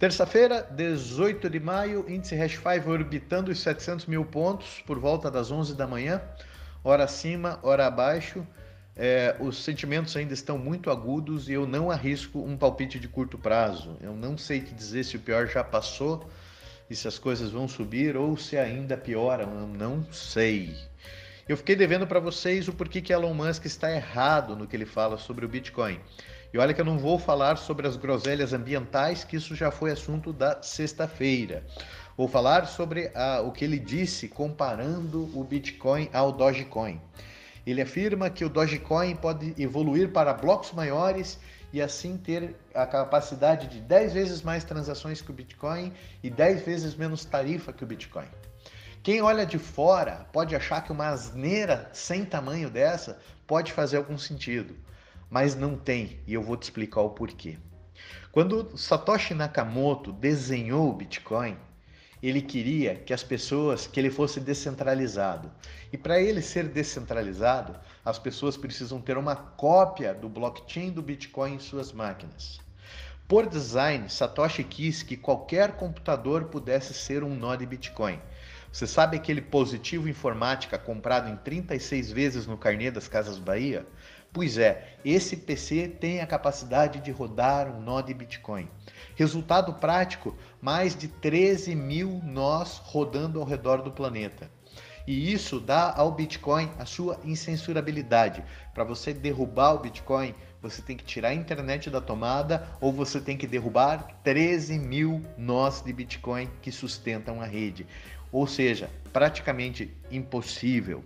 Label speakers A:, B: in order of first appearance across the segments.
A: Terça-feira, 18 de maio, índice Hash 5 orbitando os 700 mil pontos por volta das 11 da manhã, hora acima, hora abaixo. É, os sentimentos ainda estão muito agudos e eu não arrisco um palpite de curto prazo. Eu não sei te dizer se o pior já passou e se as coisas vão subir ou se ainda pioram, eu não sei. Eu fiquei devendo para vocês o porquê que Elon Musk está errado no que ele fala sobre o Bitcoin. E olha que eu não vou falar sobre as groselhas ambientais, que isso já foi assunto da sexta-feira. Vou falar sobre a, o que ele disse comparando o Bitcoin ao Dogecoin. Ele afirma que o Dogecoin pode evoluir para blocos maiores e assim ter a capacidade de 10 vezes mais transações que o Bitcoin e 10 vezes menos tarifa que o Bitcoin. Quem olha de fora pode achar que uma asneira sem tamanho dessa pode fazer algum sentido mas não tem, e eu vou te explicar o porquê. Quando Satoshi Nakamoto desenhou o Bitcoin, ele queria que as pessoas, que ele fosse descentralizado. E para ele ser descentralizado, as pessoas precisam ter uma cópia do blockchain do Bitcoin em suas máquinas. Por design, Satoshi quis que qualquer computador pudesse ser um nó de Bitcoin. Você sabe aquele positivo informática comprado em 36 vezes no carnê das Casas Bahia? Pois é, esse PC tem a capacidade de rodar um nó de Bitcoin. Resultado prático: mais de 13 mil nós rodando ao redor do planeta. E isso dá ao Bitcoin a sua incensurabilidade. Para você derrubar o Bitcoin, você tem que tirar a internet da tomada ou você tem que derrubar 13 mil nós de Bitcoin que sustentam a rede. Ou seja, praticamente impossível.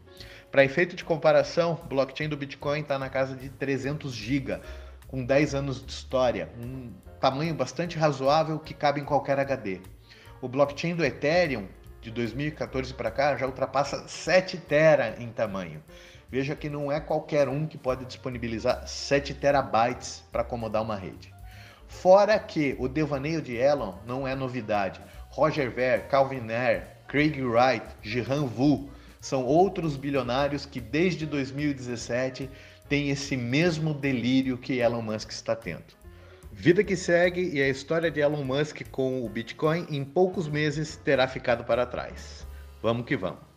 A: Para efeito de comparação, o blockchain do Bitcoin está na casa de 300 GB, com 10 anos de história, um tamanho bastante razoável que cabe em qualquer HD. O blockchain do Ethereum, de 2014 para cá, já ultrapassa 7 tera em tamanho. Veja que não é qualquer um que pode disponibilizar 7 terabytes para acomodar uma rede. Fora que o devaneio de Elon não é novidade. Roger Ver, Calvin Ayre, Craig Wright, Jihan Wu são outros bilionários que desde 2017 têm esse mesmo delírio que Elon Musk está tendo. Vida que segue e a história de Elon Musk com o Bitcoin em poucos meses terá ficado para trás. Vamos que vamos.